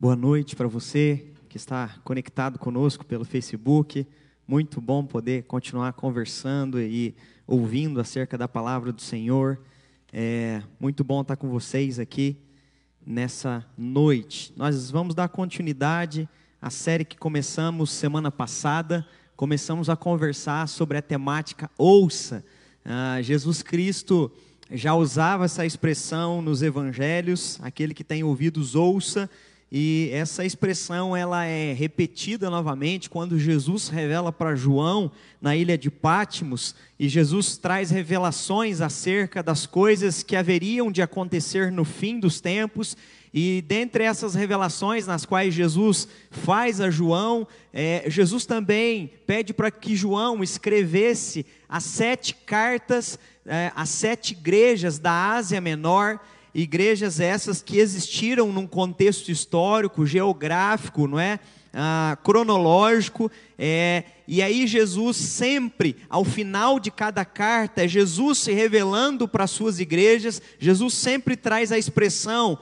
Boa noite para você que está conectado conosco pelo Facebook. Muito bom poder continuar conversando e ouvindo acerca da palavra do Senhor. É muito bom estar com vocês aqui nessa noite. Nós vamos dar continuidade à série que começamos semana passada. Começamos a conversar sobre a temática ouça. Ah, Jesus Cristo já usava essa expressão nos evangelhos, aquele que tem ouvidos ouça, e essa expressão ela é repetida novamente quando Jesus revela para João na ilha de Pátimos, e Jesus traz revelações acerca das coisas que haveriam de acontecer no fim dos tempos, e dentre essas revelações nas quais Jesus faz a João, é, Jesus também pede para que João escrevesse as sete cartas é, as sete igrejas da Ásia Menor, igrejas essas que existiram num contexto histórico, geográfico, não é? Ah, cronológico, é, e aí Jesus sempre, ao final de cada carta, é Jesus se revelando para as suas igrejas, Jesus sempre traz a expressão,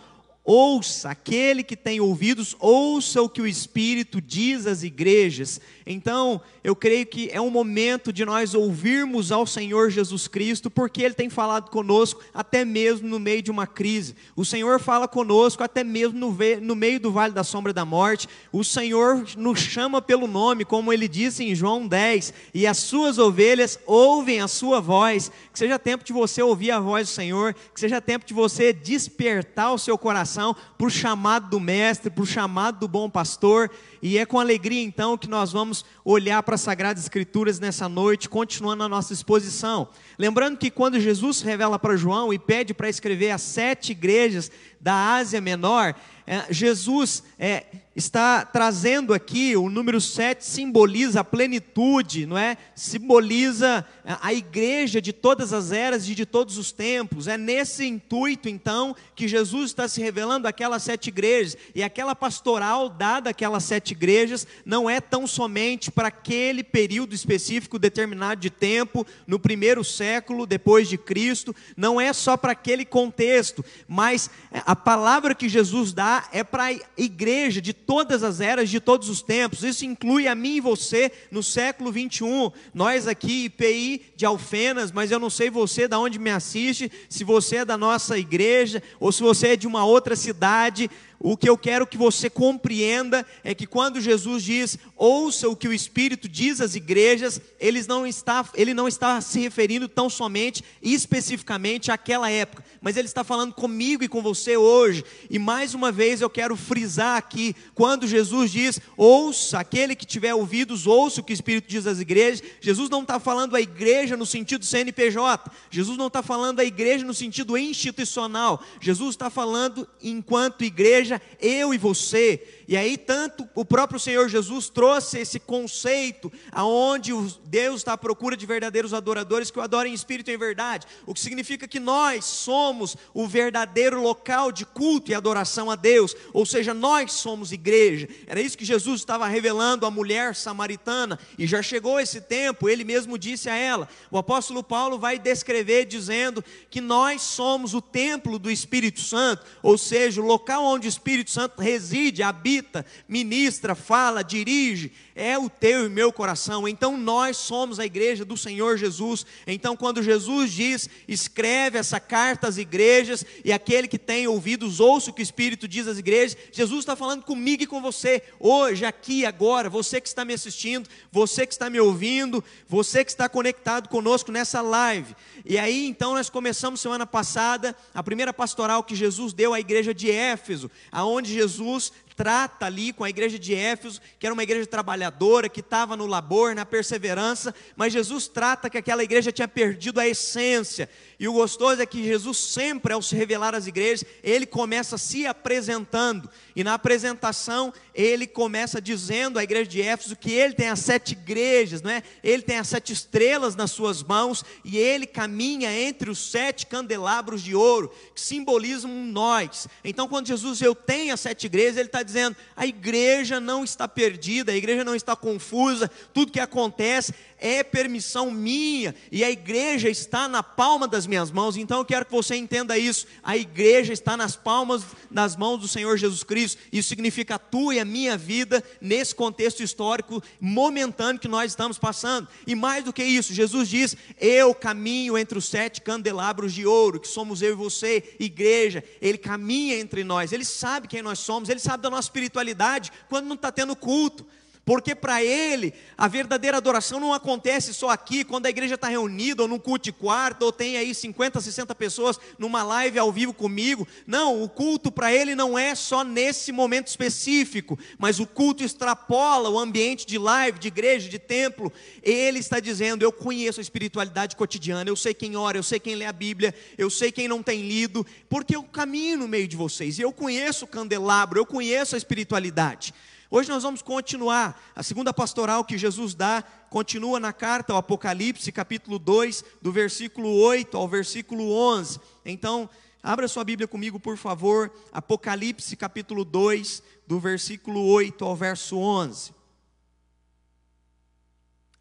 ouça, aquele que tem ouvidos, ouça o que o Espírito diz às igrejas, então, eu creio que é um momento de nós ouvirmos ao Senhor Jesus Cristo, porque Ele tem falado conosco até mesmo no meio de uma crise. O Senhor fala conosco até mesmo no, no meio do vale da sombra da morte. O Senhor nos chama pelo nome, como Ele disse em João 10, e as suas ovelhas ouvem a sua voz. Que seja tempo de você ouvir a voz do Senhor, que seja tempo de você despertar o seu coração para o chamado do Mestre, para o chamado do bom pastor e é com alegria então que nós vamos olhar para as Sagradas Escrituras nessa noite, continuando a nossa exposição. Lembrando que quando Jesus revela para João e pede para escrever as sete igrejas da Ásia Menor, é, Jesus é, está trazendo aqui, o número 7 simboliza a plenitude, não é? Simboliza a igreja de todas as eras e de todos os tempos. É nesse intuito, então, que Jesus está se revelando aquelas sete igrejas. E aquela pastoral dada àquelas sete igrejas não é tão somente para aquele período específico determinado de tempo, no primeiro século depois de Cristo, não é só para aquele contexto, mas a palavra que Jesus dá é para a igreja de todas as eras, de todos os tempos. Isso inclui a mim e você no século 21. Nós aqui, IPI de Alfenas, mas eu não sei você da onde me assiste, se você é da nossa igreja ou se você é de uma outra cidade, o que eu quero que você compreenda é que quando Jesus diz, ouça o que o Espírito diz às igrejas, ele não está, ele não está se referindo tão somente e especificamente àquela época, mas ele está falando comigo e com você hoje. E mais uma vez eu quero frisar aqui, quando Jesus diz, ouça, aquele que tiver ouvidos, ouça o que o Espírito diz às igrejas, Jesus não está falando a igreja no sentido CNPJ, Jesus não está falando a igreja no sentido institucional, Jesus está falando enquanto igreja igreja, eu e você. E aí, tanto o próprio Senhor Jesus trouxe esse conceito, aonde Deus está à procura de verdadeiros adoradores que o adorem em espírito e em verdade, o que significa que nós somos o verdadeiro local de culto e adoração a Deus, ou seja, nós somos igreja. Era isso que Jesus estava revelando à mulher samaritana, e já chegou esse tempo, ele mesmo disse a ela. O apóstolo Paulo vai descrever dizendo que nós somos o templo do Espírito Santo, ou seja, o local onde Espírito Santo reside, habita, ministra, fala, dirige, é o teu e meu coração. Então nós somos a igreja do Senhor Jesus. Então quando Jesus diz, escreve essa carta às igrejas e aquele que tem ouvidos ouça o que o Espírito diz às igrejas, Jesus está falando comigo e com você, hoje, aqui, agora, você que está me assistindo, você que está me ouvindo, você que está conectado conosco nessa live. E aí então nós começamos semana passada a primeira pastoral que Jesus deu à igreja de Éfeso, aonde Jesus trata ali com a igreja de Éfeso, que era uma igreja trabalhadora, que estava no labor, na perseverança, mas Jesus trata que aquela igreja tinha perdido a essência. E o gostoso é que Jesus sempre, ao se revelar às igrejas, ele começa se apresentando. E na apresentação, ele começa dizendo à igreja de Éfeso que ele tem as sete igrejas, não é? Ele tem as sete estrelas nas suas mãos e ele caminha entre os sete candelabros de ouro que simbolizam nós. Então, quando Jesus tem as sete igrejas, ele está dizendo: a igreja não está perdida, a igreja não está confusa, tudo que acontece é permissão minha, e a igreja está na palma das minhas mãos, então eu quero que você entenda isso. A igreja está nas palmas das mãos do Senhor Jesus Cristo, isso significa a tua e a minha vida nesse contexto histórico momentâneo que nós estamos passando, e mais do que isso, Jesus diz: Eu caminho entre os sete candelabros de ouro, que somos eu e você, igreja, Ele caminha entre nós, Ele sabe quem nós somos, Ele sabe da nossa espiritualidade quando não está tendo culto. Porque para ele, a verdadeira adoração não acontece só aqui, quando a igreja está reunida, ou num culto de quarto, ou tem aí 50, 60 pessoas numa live ao vivo comigo. Não, o culto para ele não é só nesse momento específico, mas o culto extrapola o ambiente de live, de igreja, de templo. Ele está dizendo: Eu conheço a espiritualidade cotidiana, eu sei quem ora, eu sei quem lê a Bíblia, eu sei quem não tem lido, porque eu caminho no meio de vocês, e eu conheço o candelabro, eu conheço a espiritualidade. Hoje nós vamos continuar. A segunda pastoral que Jesus dá continua na carta ao Apocalipse, capítulo 2, do versículo 8 ao versículo 11. Então, abra sua Bíblia comigo, por favor. Apocalipse, capítulo 2, do versículo 8 ao verso 11.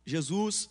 Jesus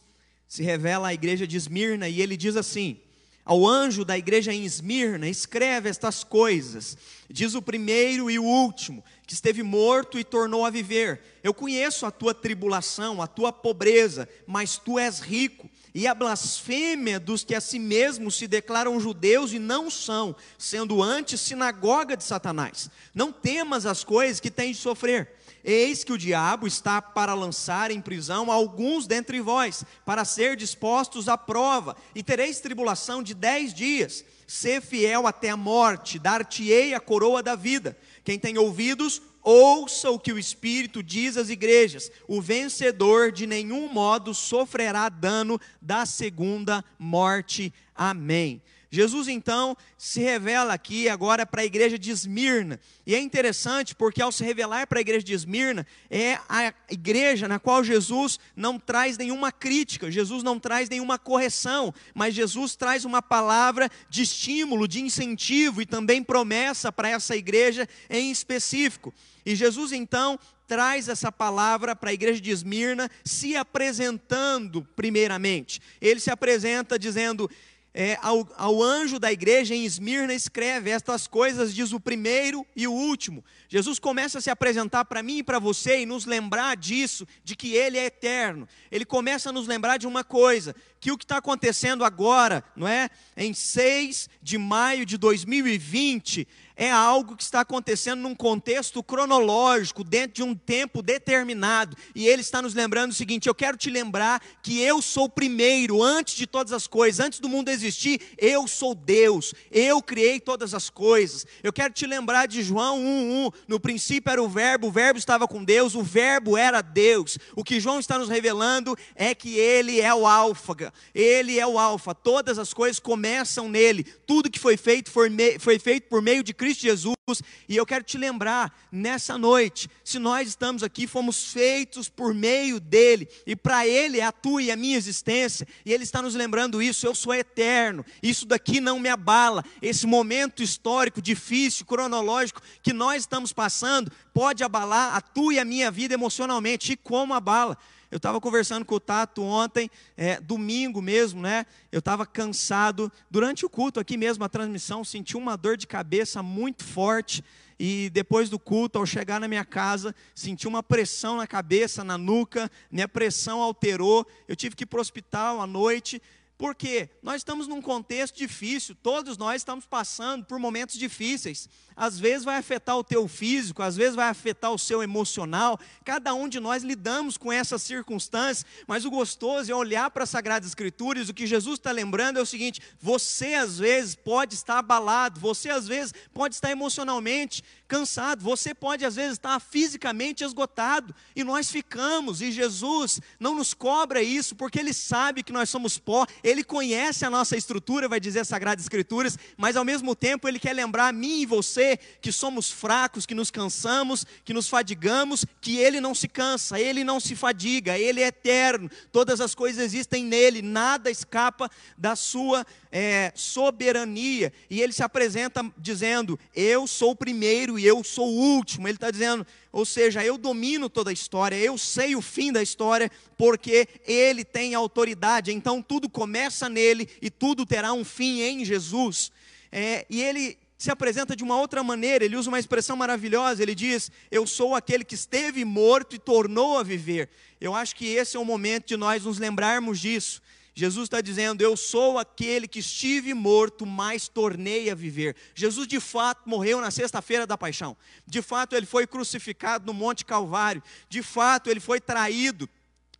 se revela à igreja de Esmirna e ele diz assim: ao anjo da igreja em Esmirna, escreve estas coisas. Diz o primeiro e o último, que esteve morto e tornou a viver. Eu conheço a tua tribulação, a tua pobreza, mas tu és rico. E a blasfêmia dos que a si mesmos se declaram judeus e não são, sendo antes sinagoga de Satanás. Não temas as coisas que tens de sofrer. Eis que o diabo está para lançar em prisão alguns dentre vós, para ser dispostos à prova, e tereis tribulação de dez dias. Sê fiel até a morte, dar-te-ei a coroa da vida. Quem tem ouvidos, ouça o que o Espírito diz às igrejas: o vencedor de nenhum modo sofrerá dano da segunda morte. Amém. Jesus então se revela aqui agora para a igreja de Esmirna. E é interessante porque ao se revelar para a igreja de Esmirna, é a igreja na qual Jesus não traz nenhuma crítica, Jesus não traz nenhuma correção, mas Jesus traz uma palavra de estímulo, de incentivo e também promessa para essa igreja em específico. E Jesus então traz essa palavra para a igreja de Esmirna, se apresentando primeiramente. Ele se apresenta dizendo: é, ao, ao, anjo da igreja em Esmirna escreve: Estas coisas diz o primeiro e o último. Jesus começa a se apresentar para mim e para você e nos lembrar disso, de que Ele é eterno. Ele começa a nos lembrar de uma coisa: que o que está acontecendo agora, não é? Em 6 de maio de 2020, é algo que está acontecendo num contexto cronológico, dentro de um tempo determinado. E ele está nos lembrando o seguinte: eu quero te lembrar que eu sou primeiro, antes de todas as coisas, antes do mundo existir, eu sou Deus, eu criei todas as coisas. Eu quero te lembrar de João 1:1, no princípio era o Verbo, o Verbo estava com Deus, o Verbo era Deus. O que João está nos revelando é que ele é o Alfa, ele é o Alfa, todas as coisas começam nele, tudo que foi feito foi, foi feito por meio de Cristo Cristo Jesus, e eu quero te lembrar nessa noite, se nós estamos aqui, fomos feitos por meio dele, e para ele é a tua e a minha existência, e ele está nos lembrando isso, eu sou eterno, isso daqui não me abala, esse momento histórico, difícil, cronológico que nós estamos passando, pode abalar a tua e a minha vida emocionalmente, e como abala? Eu estava conversando com o Tato ontem, é, domingo mesmo, né? Eu estava cansado. Durante o culto, aqui mesmo, a transmissão, senti uma dor de cabeça muito forte. E depois do culto, ao chegar na minha casa, senti uma pressão na cabeça, na nuca, minha pressão alterou. Eu tive que ir para o hospital à noite. Porque nós estamos num contexto difícil, todos nós estamos passando por momentos difíceis às vezes vai afetar o teu físico, às vezes vai afetar o seu emocional. Cada um de nós lidamos com essas circunstâncias, mas o gostoso é olhar para as Sagradas Escrituras. O que Jesus está lembrando é o seguinte: você às vezes pode estar abalado, você às vezes pode estar emocionalmente cansado, você pode às vezes estar fisicamente esgotado, e nós ficamos, e Jesus não nos cobra isso, porque Ele sabe que nós somos pó, Ele conhece a nossa estrutura, vai dizer as Sagradas Escrituras, mas ao mesmo tempo Ele quer lembrar a mim e você que somos fracos, que nos cansamos, que nos fadigamos, que Ele não se cansa, Ele não se fadiga, Ele é eterno, todas as coisas existem nele, nada escapa da Sua é, soberania, e ele se apresenta dizendo: Eu sou o primeiro e eu sou o último. Ele está dizendo, ou seja, eu domino toda a história, eu sei o fim da história, porque ele tem autoridade. Então tudo começa nele e tudo terá um fim em Jesus. É, e ele se apresenta de uma outra maneira, ele usa uma expressão maravilhosa, ele diz: Eu sou aquele que esteve morto e tornou a viver. Eu acho que esse é o momento de nós nos lembrarmos disso. Jesus está dizendo: Eu sou aquele que estive morto, mas tornei a viver. Jesus de fato morreu na sexta-feira da paixão. De fato, ele foi crucificado no Monte Calvário. De fato, ele foi traído.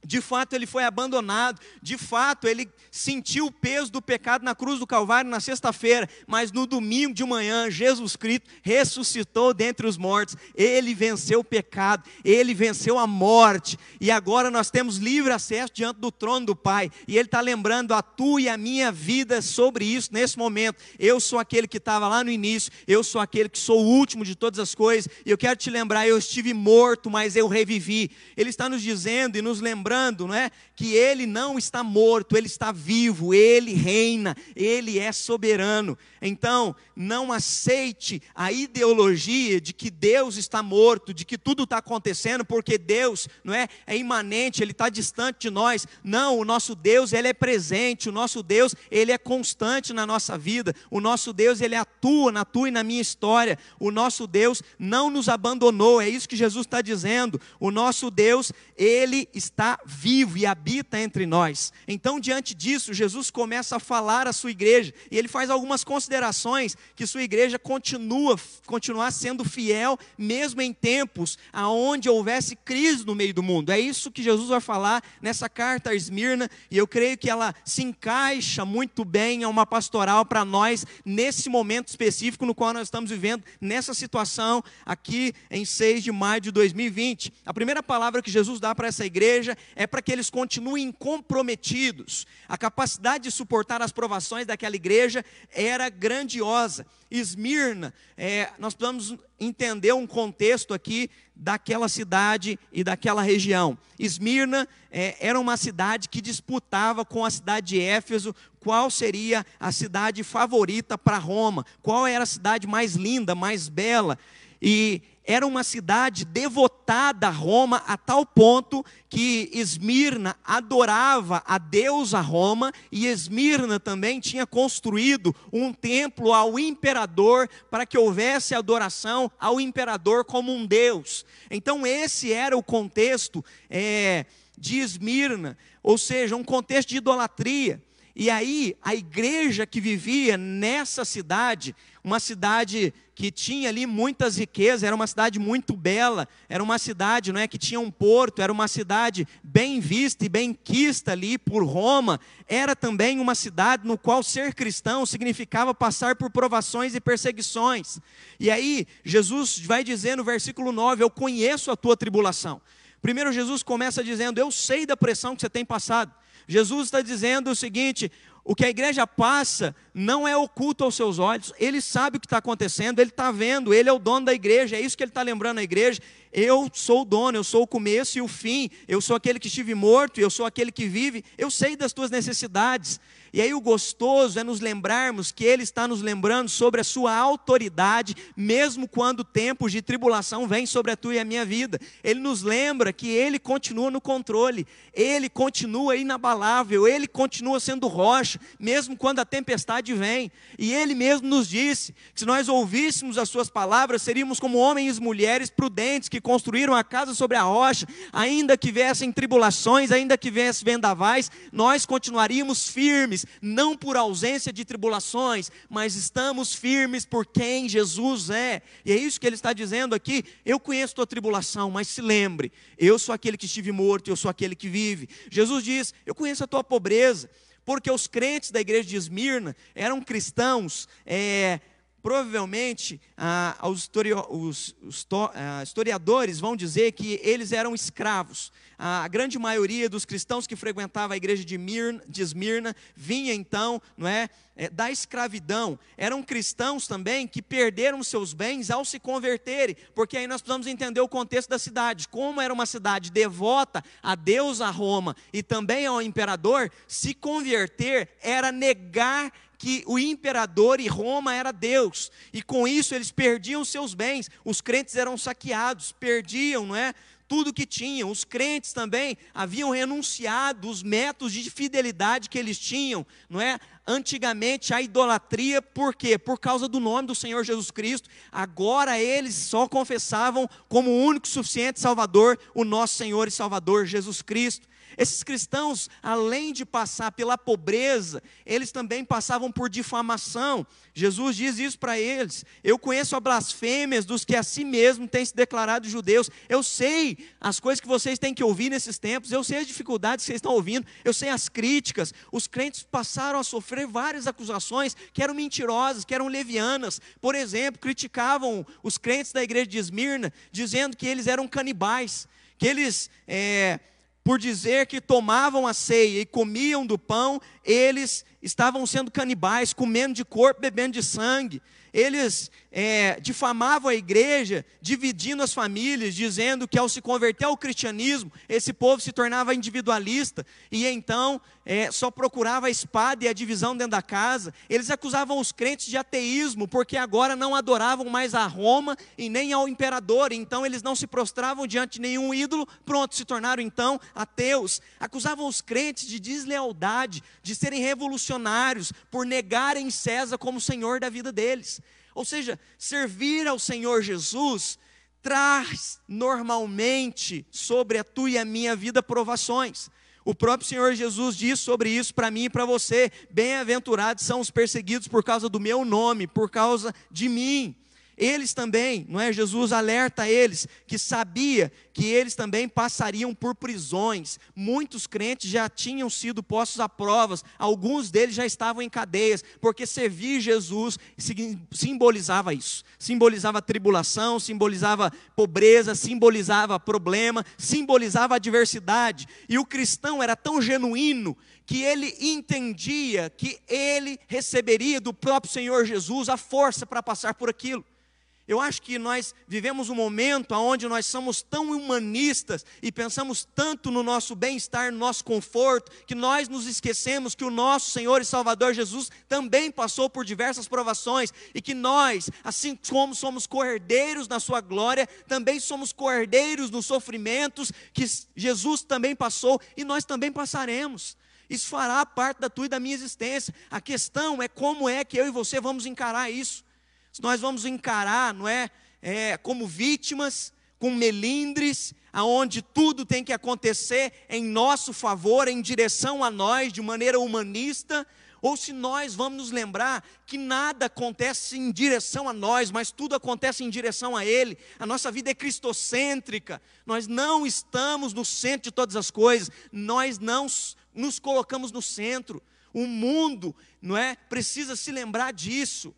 De fato, ele foi abandonado. De fato, ele sentiu o peso do pecado na cruz do Calvário na sexta-feira. Mas no domingo de manhã, Jesus Cristo ressuscitou dentre os mortos. Ele venceu o pecado. Ele venceu a morte. E agora nós temos livre acesso diante do trono do Pai. E Ele está lembrando a tua e a minha vida sobre isso nesse momento. Eu sou aquele que estava lá no início. Eu sou aquele que sou o último de todas as coisas. E eu quero te lembrar: eu estive morto, mas eu revivi. Ele está nos dizendo e nos lembrando lembrando, não é? Que ele não está morto, ele está vivo, ele reina, ele é soberano. Então, não aceite a ideologia de que Deus está morto, de que tudo está acontecendo porque Deus, não é, é imanente, ele está distante de nós. Não, o nosso Deus, ele é presente, o nosso Deus, ele é constante na nossa vida. O nosso Deus, ele atua na tua e na minha história. O nosso Deus não nos abandonou, é isso que Jesus está dizendo. O nosso Deus, ele está vivo e habita entre nós. Então, diante disso, Jesus começa a falar à sua igreja e ele faz algumas considerações que sua igreja continua continuar sendo fiel mesmo em tempos aonde houvesse crise no meio do mundo. É isso que Jesus vai falar nessa carta a Esmirna e eu creio que ela se encaixa muito bem a uma pastoral para nós nesse momento específico no qual nós estamos vivendo nessa situação aqui em 6 de maio de 2020. A primeira palavra que Jesus dá para essa igreja é para que eles continuem comprometidos. A capacidade de suportar as provações daquela igreja era grandiosa. Esmirna, é, nós precisamos entender um contexto aqui daquela cidade e daquela região. Esmirna é, era uma cidade que disputava com a cidade de Éfeso qual seria a cidade favorita para Roma, qual era a cidade mais linda, mais bela. E era uma cidade devotada a Roma a tal ponto que Esmirna adorava a deusa Roma e Esmirna também tinha construído um templo ao imperador para que houvesse adoração ao imperador como um deus. Então esse era o contexto é, de Esmirna, ou seja, um contexto de idolatria. E aí, a igreja que vivia nessa cidade, uma cidade que tinha ali muitas riquezas, era uma cidade muito bela, era uma cidade não é, que tinha um porto, era uma cidade bem vista e bem quista ali por Roma, era também uma cidade no qual ser cristão significava passar por provações e perseguições. E aí, Jesus vai dizer no versículo 9: Eu conheço a tua tribulação. Primeiro, Jesus começa dizendo: Eu sei da pressão que você tem passado. Jesus está dizendo o seguinte: o que a igreja passa não é oculto aos seus olhos, ele sabe o que está acontecendo, ele está vendo, ele é o dono da igreja, é isso que ele está lembrando a igreja. Eu sou o dono, eu sou o começo e o fim, eu sou aquele que estive morto, eu sou aquele que vive, eu sei das tuas necessidades. E aí o gostoso é nos lembrarmos que Ele está nos lembrando sobre a sua autoridade, mesmo quando tempos de tribulação vêm sobre a tua e a minha vida. Ele nos lembra que Ele continua no controle, Ele continua inabalável, Ele continua sendo rocha, mesmo quando a tempestade vem. E Ele mesmo nos disse que se nós ouvíssemos as Suas palavras, seríamos como homens e mulheres prudentes que construíram a casa sobre a rocha, ainda que viessem tribulações, ainda que viessem vendavais, nós continuaríamos firmes não por ausência de tribulações, mas estamos firmes por quem Jesus é. E é isso que ele está dizendo aqui. Eu conheço tua tribulação, mas se lembre, eu sou aquele que estive morto, eu sou aquele que vive. Jesus diz: Eu conheço a tua pobreza, porque os crentes da igreja de Esmirna eram cristãos. É, provavelmente ah, os, os, os ah, historiadores vão dizer que eles eram escravos a grande maioria dos cristãos que frequentava a igreja de, Mirna, de Esmirna vinha então, não é, é, da escravidão. Eram cristãos também que perderam seus bens ao se converterem, porque aí nós precisamos entender o contexto da cidade. Como era uma cidade devota a Deus, a Roma e também ao imperador, se converter era negar que o imperador e Roma era Deus, e com isso eles perdiam seus bens, os crentes eram saqueados, perdiam, não é? tudo que tinham. Os crentes também haviam renunciado os métodos de fidelidade que eles tinham, não é? Antigamente a idolatria, por quê? Por causa do nome do Senhor Jesus Cristo. Agora eles só confessavam como o único suficiente Salvador, o nosso Senhor e Salvador Jesus Cristo. Esses cristãos, além de passar pela pobreza, eles também passavam por difamação. Jesus diz isso para eles. Eu conheço a blasfêmias dos que a si mesmo têm se declarado judeus. Eu sei as coisas que vocês têm que ouvir nesses tempos. Eu sei as dificuldades que vocês estão ouvindo. Eu sei as críticas. Os crentes passaram a sofrer várias acusações que eram mentirosas, que eram levianas. Por exemplo, criticavam os crentes da igreja de Esmirna, dizendo que eles eram canibais, que eles. É, por dizer que tomavam a ceia e comiam do pão, eles estavam sendo canibais, comendo de corpo, bebendo de sangue. Eles é, difamavam a igreja, dividindo as famílias, dizendo que ao se converter ao cristianismo, esse povo se tornava individualista e então é, só procurava a espada e a divisão dentro da casa. Eles acusavam os crentes de ateísmo, porque agora não adoravam mais a Roma e nem ao imperador, então eles não se prostravam diante de nenhum ídolo, pronto, se tornaram então ateus. Acusavam os crentes de deslealdade, de serem revolucionários, por negarem César como senhor da vida deles. Ou seja, servir ao Senhor Jesus traz normalmente sobre a tua e a minha vida provações. O próprio Senhor Jesus diz sobre isso para mim e para você: bem-aventurados são os perseguidos por causa do meu nome, por causa de mim. Eles também, não é? Jesus alerta eles que sabia que eles também passariam por prisões. Muitos crentes já tinham sido postos a provas, alguns deles já estavam em cadeias, porque servir Jesus simbolizava isso. Simbolizava tribulação, simbolizava pobreza, simbolizava problema, simbolizava adversidade. E o cristão era tão genuíno que ele entendia que ele receberia do próprio Senhor Jesus a força para passar por aquilo. Eu acho que nós vivemos um momento onde nós somos tão humanistas e pensamos tanto no nosso bem-estar, no nosso conforto, que nós nos esquecemos que o nosso Senhor e Salvador Jesus também passou por diversas provações e que nós, assim como somos cordeiros na sua glória, também somos cordeiros nos sofrimentos que Jesus também passou e nós também passaremos. Isso fará parte da tua e da minha existência. A questão é como é que eu e você vamos encarar isso se nós vamos encarar, não é, é como vítimas, com melindres, aonde tudo tem que acontecer em nosso favor, em direção a nós, de maneira humanista, ou se nós vamos nos lembrar que nada acontece em direção a nós, mas tudo acontece em direção a Ele. A nossa vida é cristocêntrica. Nós não estamos no centro de todas as coisas. Nós não nos colocamos no centro. O mundo, não é, precisa se lembrar disso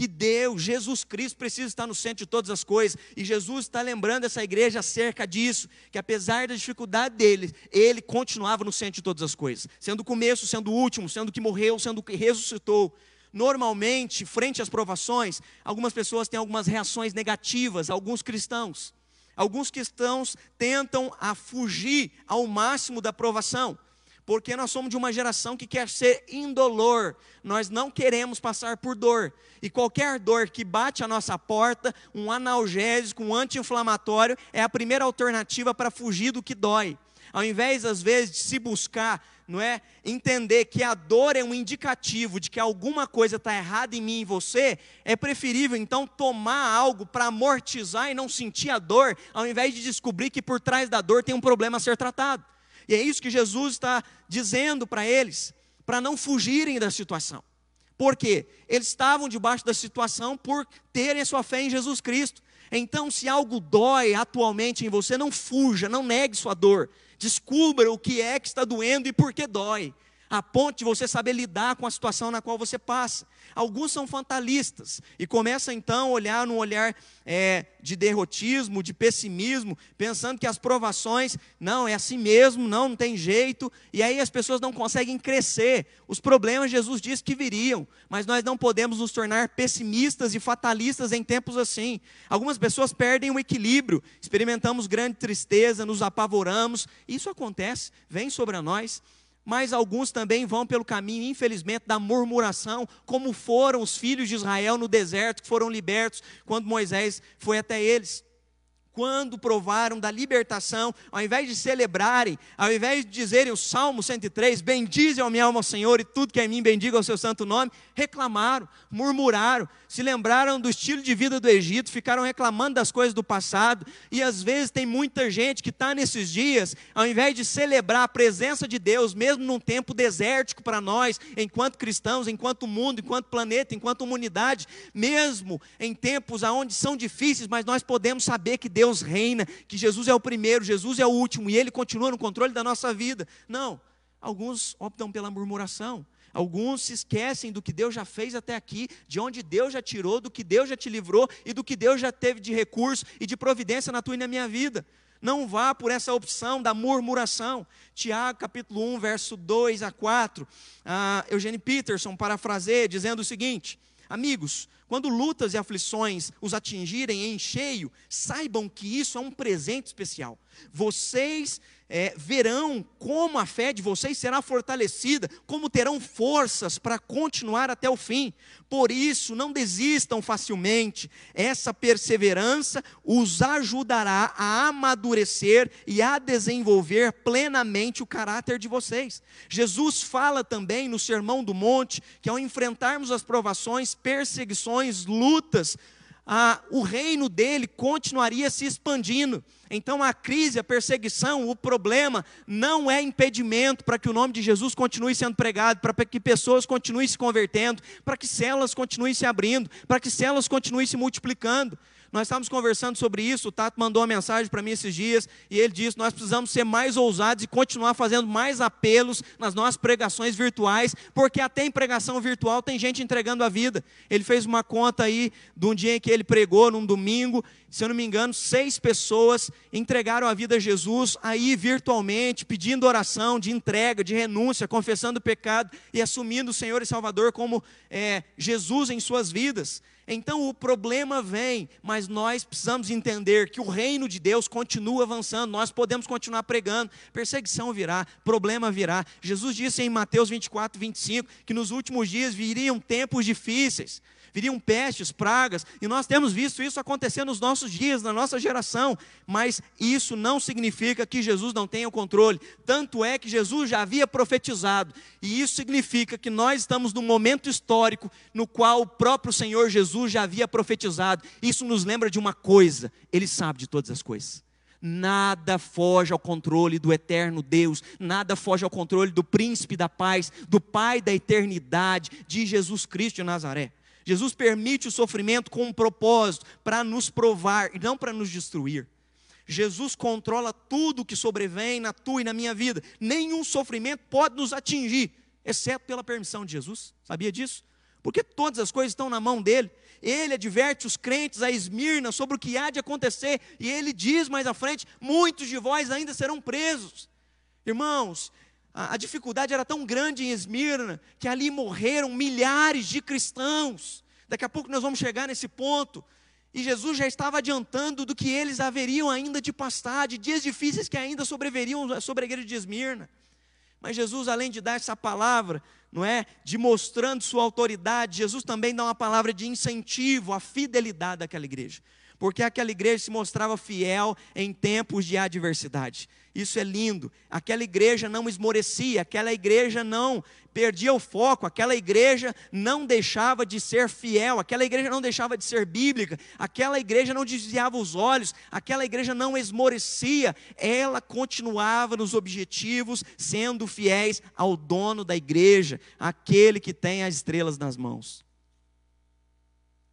que Deus, Jesus Cristo, precisa estar no centro de todas as coisas, e Jesus está lembrando essa igreja acerca disso, que apesar da dificuldade dele, ele continuava no centro de todas as coisas, sendo o começo, sendo o último, sendo que morreu, sendo que ressuscitou. Normalmente, frente às provações, algumas pessoas têm algumas reações negativas, alguns cristãos. Alguns cristãos tentam a fugir ao máximo da provação porque nós somos de uma geração que quer ser indolor, nós não queremos passar por dor, e qualquer dor que bate a nossa porta, um analgésico, um anti-inflamatório, é a primeira alternativa para fugir do que dói. Ao invés, às vezes, de se buscar, não é? Entender que a dor é um indicativo de que alguma coisa está errada em mim e em você, é preferível então tomar algo para amortizar e não sentir a dor, ao invés de descobrir que por trás da dor tem um problema a ser tratado. E é isso que Jesus está dizendo para eles, para não fugirem da situação. Por quê? Eles estavam debaixo da situação por terem a sua fé em Jesus Cristo. Então, se algo dói atualmente em você, não fuja, não negue sua dor. Descubra o que é que está doendo e por que dói a ponto de você saber lidar com a situação na qual você passa. Alguns são fatalistas e começam então a olhar num olhar é, de derrotismo, de pessimismo, pensando que as provações, não, é assim mesmo, não, não tem jeito, e aí as pessoas não conseguem crescer. Os problemas Jesus disse que viriam, mas nós não podemos nos tornar pessimistas e fatalistas em tempos assim. Algumas pessoas perdem o equilíbrio, experimentamos grande tristeza, nos apavoramos, isso acontece, vem sobre nós mas alguns também vão pelo caminho, infelizmente, da murmuração, como foram os filhos de Israel no deserto, que foram libertos quando Moisés foi até eles quando provaram da libertação, ao invés de celebrarem, ao invés de dizerem o Salmo 103, bendize ao minha alma Senhor e tudo que é em mim bendiga o seu santo nome, reclamaram, murmuraram, se lembraram do estilo de vida do Egito, ficaram reclamando das coisas do passado, e às vezes tem muita gente que está nesses dias, ao invés de celebrar a presença de Deus, mesmo num tempo desértico para nós, enquanto cristãos, enquanto mundo, enquanto planeta, enquanto humanidade, mesmo em tempos onde são difíceis, mas nós podemos saber que Deus reina, que Jesus é o primeiro, Jesus é o último, e Ele continua no controle da nossa vida. Não, alguns optam pela murmuração, Alguns se esquecem do que Deus já fez até aqui, de onde Deus já tirou, do que Deus já te livrou e do que Deus já teve de recurso e de providência na tua e na minha vida. Não vá por essa opção da murmuração. Tiago capítulo 1, verso 2 a 4. Ah, Eugene Peterson parafraseia dizendo o seguinte: Amigos, quando lutas e aflições os atingirem em cheio, saibam que isso é um presente especial. Vocês é, verão como a fé de vocês será fortalecida, como terão forças para continuar até o fim. Por isso, não desistam facilmente. Essa perseverança os ajudará a amadurecer e a desenvolver plenamente o caráter de vocês. Jesus fala também no Sermão do Monte que ao enfrentarmos as provações, perseguições, lutas, ah, o reino dele continuaria se expandindo. Então a crise, a perseguição, o problema não é impedimento para que o nome de Jesus continue sendo pregado, para que pessoas continuem se convertendo, para que células continuem se abrindo, para que células continuem se multiplicando. Nós estávamos conversando sobre isso, o Tato mandou uma mensagem para mim esses dias, e ele disse: nós precisamos ser mais ousados e continuar fazendo mais apelos nas nossas pregações virtuais, porque até em pregação virtual tem gente entregando a vida. Ele fez uma conta aí de um dia em que ele pregou, num domingo, se eu não me engano, seis pessoas entregaram a vida a Jesus aí virtualmente, pedindo oração de entrega, de renúncia, confessando o pecado e assumindo o Senhor e Salvador como é, Jesus em suas vidas. Então o problema vem, mas nós precisamos entender que o reino de Deus continua avançando, nós podemos continuar pregando, perseguição virá, problema virá. Jesus disse em Mateus 24, 25 que nos últimos dias viriam tempos difíceis viriam pestes, pragas, e nós temos visto isso acontecer nos nossos dias, na nossa geração, mas isso não significa que Jesus não tenha o controle, tanto é que Jesus já havia profetizado, e isso significa que nós estamos num momento histórico no qual o próprio Senhor Jesus já havia profetizado, isso nos lembra de uma coisa, Ele sabe de todas as coisas. Nada foge ao controle do eterno Deus, nada foge ao controle do príncipe da paz, do Pai da eternidade, de Jesus Cristo de Nazaré. Jesus permite o sofrimento com um propósito, para nos provar e não para nos destruir. Jesus controla tudo que sobrevém na tua e na minha vida. Nenhum sofrimento pode nos atingir, exceto pela permissão de Jesus. Sabia disso? Porque todas as coisas estão na mão dele. Ele adverte os crentes a Esmirna sobre o que há de acontecer, e ele diz mais à frente: muitos de vós ainda serão presos. Irmãos, a, a dificuldade era tão grande em Esmirna que ali morreram milhares de cristãos. Daqui a pouco nós vamos chegar nesse ponto. E Jesus já estava adiantando do que eles haveriam ainda de passar, de dias difíceis que ainda sobreveriam sobre a igreja de Esmirna. Mas Jesus, além de dar essa palavra, não é, de mostrando sua autoridade, Jesus também dá uma palavra de incentivo à fidelidade daquela igreja porque aquela igreja se mostrava fiel em tempos de adversidade. Isso é lindo. Aquela igreja não esmorecia, aquela igreja não perdia o foco, aquela igreja não deixava de ser fiel, aquela igreja não deixava de ser bíblica, aquela igreja não desviava os olhos, aquela igreja não esmorecia, ela continuava nos objetivos, sendo fiéis ao dono da igreja, aquele que tem as estrelas nas mãos.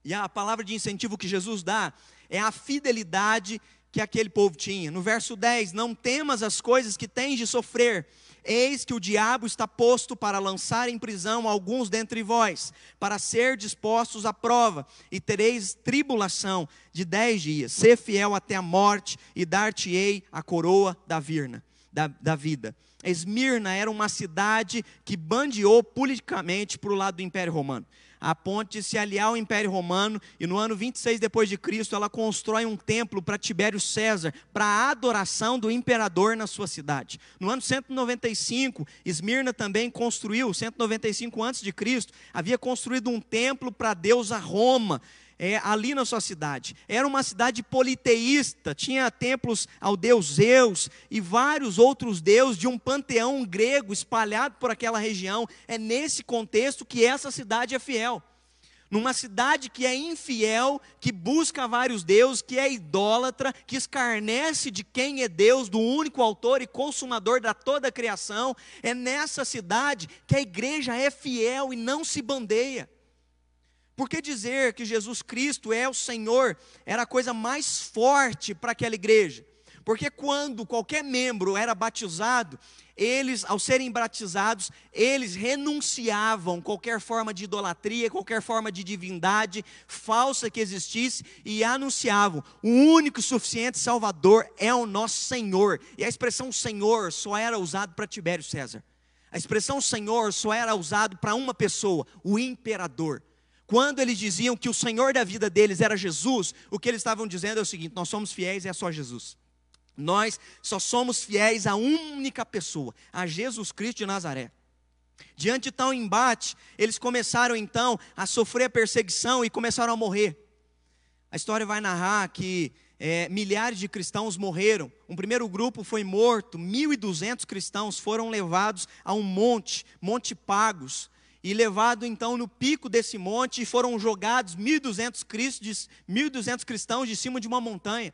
E a palavra de incentivo que Jesus dá é a fidelidade que aquele povo tinha. No verso 10: Não temas as coisas que tens de sofrer, eis que o diabo está posto para lançar em prisão alguns dentre vós, para ser dispostos à prova, e tereis tribulação de dez dias. Ser fiel até a morte, e dar-te-ei a coroa da, virna, da, da vida. Esmirna era uma cidade que bandeou politicamente para o lado do Império Romano. A ponto de se aliar ao Império Romano, e no ano 26 depois de Cristo, ela constrói um templo para Tibério César, para a adoração do imperador na sua cidade. No ano 195, Esmirna também construiu, 195 antes de Cristo, havia construído um templo para a deusa Roma é, ali na sua cidade. Era uma cidade politeísta, tinha templos ao deus Zeus e vários outros deuses de um panteão grego espalhado por aquela região. É nesse contexto que essa cidade é fiel. Numa cidade que é infiel, que busca vários deuses, que é idólatra, que escarnece de quem é Deus, do único autor e consumador da toda a criação, é nessa cidade que a igreja é fiel e não se bandeia. Por que dizer que Jesus Cristo é o Senhor era a coisa mais forte para aquela igreja? Porque quando qualquer membro era batizado, eles, ao serem batizados, eles renunciavam qualquer forma de idolatria, qualquer forma de divindade falsa que existisse e anunciavam: o único suficiente Salvador é o nosso Senhor. E a expressão Senhor só era usada para Tibério César. A expressão Senhor só era usada para uma pessoa, o imperador. Quando eles diziam que o Senhor da vida deles era Jesus, o que eles estavam dizendo é o seguinte: nós somos fiéis e é só Jesus. Nós só somos fiéis a única pessoa, a Jesus Cristo de Nazaré. Diante de tal embate, eles começaram então a sofrer perseguição e começaram a morrer. A história vai narrar que é, milhares de cristãos morreram. Um primeiro grupo foi morto, 1.200 cristãos foram levados a um monte, Monte Pagos, e levado então no pico desse monte e foram jogados 1.200 1.200 cristãos de cima de uma montanha.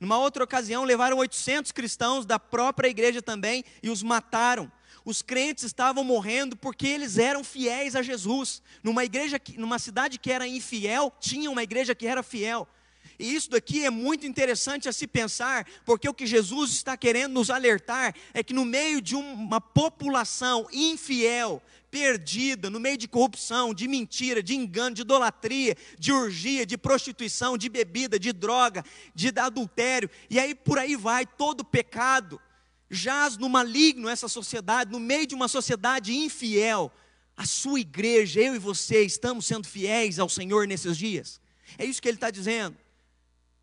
Numa outra ocasião, levaram 800 cristãos da própria igreja também e os mataram. Os crentes estavam morrendo porque eles eram fiéis a Jesus. Numa igreja, numa cidade que era infiel, tinha uma igreja que era fiel. E isso daqui é muito interessante a se pensar, porque o que Jesus está querendo nos alertar é que no meio de uma população infiel, perdida no meio de corrupção, de mentira, de engano, de idolatria, de urgia, de prostituição, de bebida, de droga, de adultério, e aí por aí vai, todo pecado jaz no maligno essa sociedade, no meio de uma sociedade infiel. A sua igreja, eu e você, estamos sendo fiéis ao Senhor nesses dias. É isso que ele está dizendo.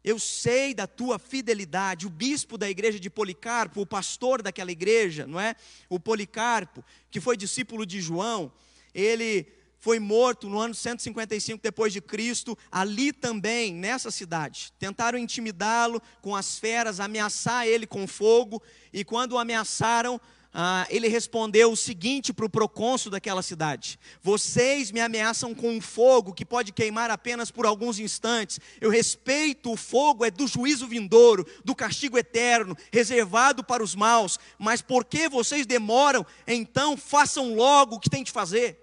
Eu sei da tua fidelidade. O bispo da igreja de Policarpo, o pastor daquela igreja, não é? O Policarpo, que foi discípulo de João, ele foi morto no ano 155 depois de Cristo, ali também, nessa cidade. Tentaram intimidá-lo com as feras, ameaçar ele com fogo, e quando o ameaçaram, ah, ele respondeu o seguinte para o procônsul daquela cidade: Vocês me ameaçam com um fogo que pode queimar apenas por alguns instantes. Eu respeito o fogo, é do juízo vindouro, do castigo eterno, reservado para os maus. Mas por que vocês demoram? Então façam logo o que tem de fazer.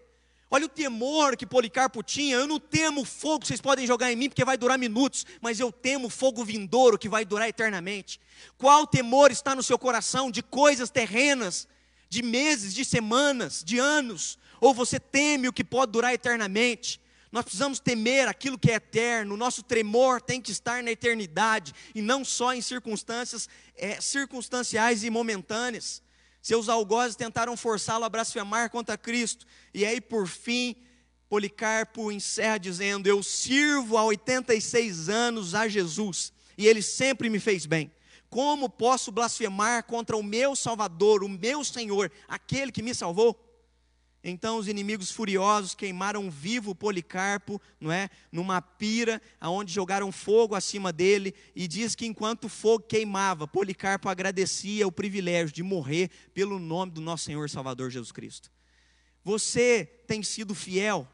Olha o temor que Policarpo tinha. Eu não temo fogo que vocês podem jogar em mim, porque vai durar minutos, mas eu temo fogo vindouro que vai durar eternamente. Qual temor está no seu coração de coisas terrenas, de meses, de semanas, de anos? Ou você teme o que pode durar eternamente? Nós precisamos temer aquilo que é eterno, o nosso tremor tem que estar na eternidade e não só em circunstâncias é, circunstanciais e momentâneas. Seus algozes tentaram forçá-lo a blasfemar contra Cristo. E aí, por fim, Policarpo encerra dizendo: Eu sirvo há 86 anos a Jesus e ele sempre me fez bem. Como posso blasfemar contra o meu Salvador, o meu Senhor, aquele que me salvou? Então os inimigos furiosos queimaram vivo Policarpo, não é, numa pira, aonde jogaram fogo acima dele, e diz que enquanto o fogo queimava, Policarpo agradecia o privilégio de morrer pelo nome do nosso Senhor Salvador Jesus Cristo. Você tem sido fiel,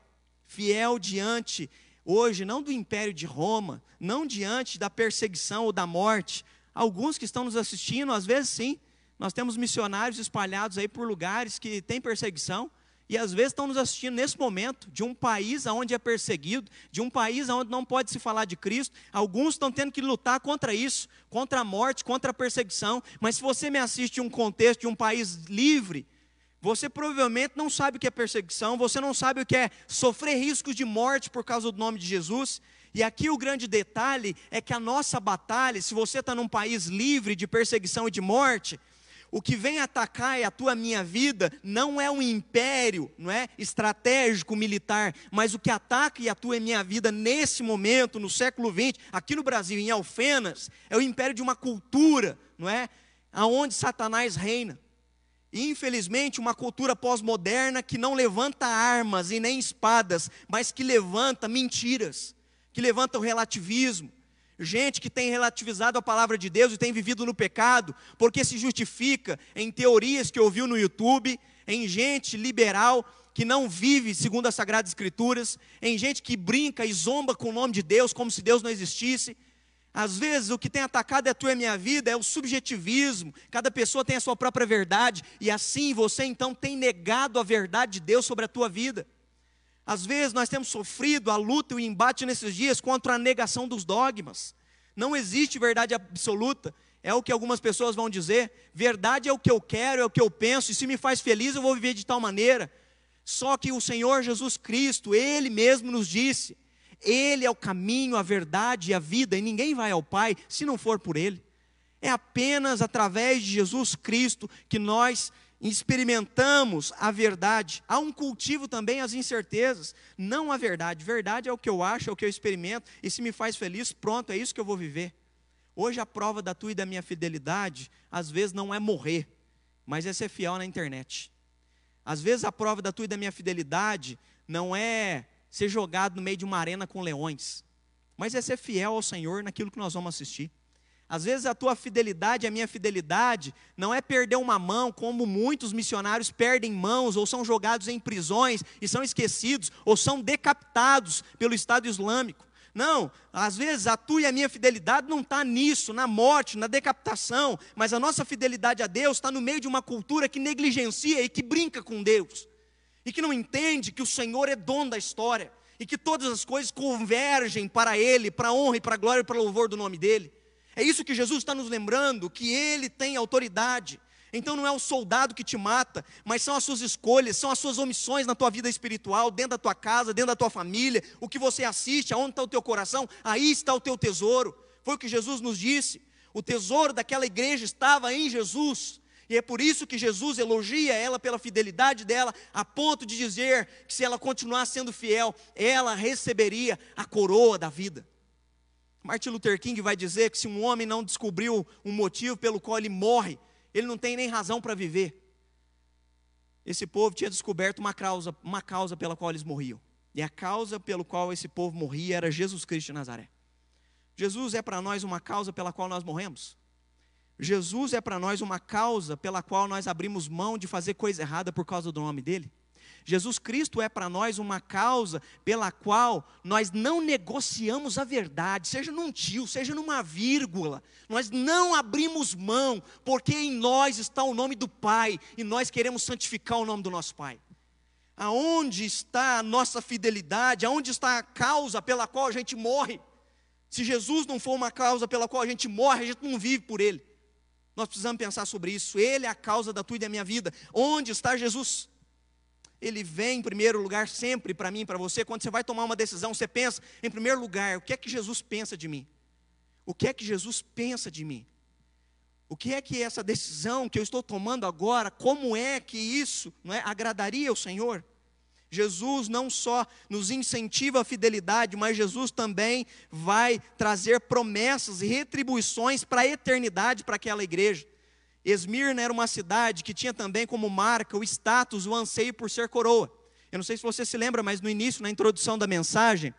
fiel diante hoje não do império de Roma, não diante da perseguição ou da morte. Alguns que estão nos assistindo, às vezes sim, nós temos missionários espalhados aí por lugares que tem perseguição e às vezes estão nos assistindo nesse momento, de um país onde é perseguido, de um país onde não pode se falar de Cristo. Alguns estão tendo que lutar contra isso, contra a morte, contra a perseguição. Mas se você me assiste em um contexto de um país livre, você provavelmente não sabe o que é perseguição, você não sabe o que é sofrer riscos de morte por causa do nome de Jesus. E aqui o grande detalhe é que a nossa batalha, se você está num país livre de perseguição e de morte, o que vem atacar a tua minha vida não é um império, não é estratégico militar, mas o que ataca a tua e minha vida nesse momento, no século XX, aqui no Brasil, em Alfenas, é o império de uma cultura, não é? Aonde Satanás reina. E, infelizmente, uma cultura pós-moderna que não levanta armas e nem espadas, mas que levanta mentiras, que levanta o relativismo, Gente que tem relativizado a palavra de Deus e tem vivido no pecado, porque se justifica em teorias que ouviu no YouTube, em gente liberal que não vive segundo as Sagradas Escrituras, em gente que brinca e zomba com o nome de Deus como se Deus não existisse. Às vezes o que tem atacado a tua e a minha vida é o subjetivismo, cada pessoa tem a sua própria verdade, e assim você então tem negado a verdade de Deus sobre a tua vida. Às vezes nós temos sofrido a luta e o embate nesses dias contra a negação dos dogmas. Não existe verdade absoluta, é o que algumas pessoas vão dizer. Verdade é o que eu quero, é o que eu penso, e se me faz feliz eu vou viver de tal maneira. Só que o Senhor Jesus Cristo, Ele mesmo nos disse: Ele é o caminho, a verdade e a vida, e ninguém vai ao Pai se não for por Ele. É apenas através de Jesus Cristo que nós experimentamos a verdade. Há um cultivo também às incertezas, não a verdade. Verdade é o que eu acho, é o que eu experimento, e se me faz feliz, pronto, é isso que eu vou viver. Hoje a prova da tua e da minha fidelidade, às vezes não é morrer, mas é ser fiel na internet. Às vezes a prova da tua e da minha fidelidade não é ser jogado no meio de uma arena com leões, mas é ser fiel ao Senhor naquilo que nós vamos assistir. Às vezes a tua fidelidade, a minha fidelidade, não é perder uma mão, como muitos missionários perdem mãos, ou são jogados em prisões e são esquecidos, ou são decapitados pelo Estado Islâmico. Não, às vezes a tua e a minha fidelidade não está nisso, na morte, na decapitação, mas a nossa fidelidade a Deus está no meio de uma cultura que negligencia e que brinca com Deus, e que não entende que o Senhor é dono da história, e que todas as coisas convergem para Ele, para a honra e para a glória e para o louvor do nome dEle. É isso que Jesus está nos lembrando, que Ele tem autoridade. Então não é o soldado que te mata, mas são as suas escolhas, são as suas omissões na tua vida espiritual, dentro da tua casa, dentro da tua família, o que você assiste, aonde está o teu coração, aí está o teu tesouro. Foi o que Jesus nos disse. O tesouro daquela igreja estava em Jesus. E é por isso que Jesus elogia ela pela fidelidade dela, a ponto de dizer que se ela continuar sendo fiel, ela receberia a coroa da vida. Martin Luther King vai dizer que se um homem não descobriu um motivo pelo qual ele morre, ele não tem nem razão para viver. Esse povo tinha descoberto uma causa, uma causa pela qual eles morriam. E a causa pelo qual esse povo morria era Jesus Cristo de Nazaré. Jesus é para nós uma causa pela qual nós morremos. Jesus é para nós uma causa pela qual nós abrimos mão de fazer coisa errada por causa do nome dele. Jesus Cristo é para nós uma causa pela qual nós não negociamos a verdade, seja num tio, seja numa vírgula. Nós não abrimos mão, porque em nós está o nome do Pai e nós queremos santificar o nome do nosso Pai. Aonde está a nossa fidelidade? Aonde está a causa pela qual a gente morre? Se Jesus não for uma causa pela qual a gente morre, a gente não vive por Ele. Nós precisamos pensar sobre isso. Ele é a causa da tua e da minha vida. Onde está Jesus? Ele vem em primeiro lugar sempre para mim, para você. Quando você vai tomar uma decisão, você pensa, em primeiro lugar, o que é que Jesus pensa de mim? O que é que Jesus pensa de mim? O que é que essa decisão que eu estou tomando agora, como é que isso não é, agradaria ao Senhor? Jesus não só nos incentiva a fidelidade, mas Jesus também vai trazer promessas e retribuições para a eternidade para aquela igreja. Esmirna era uma cidade que tinha também como marca o status, o anseio por ser coroa. Eu não sei se você se lembra, mas no início, na introdução da mensagem,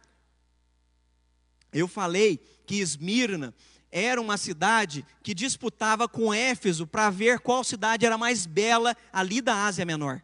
eu falei que Esmirna era uma cidade que disputava com Éfeso para ver qual cidade era mais bela ali da Ásia Menor.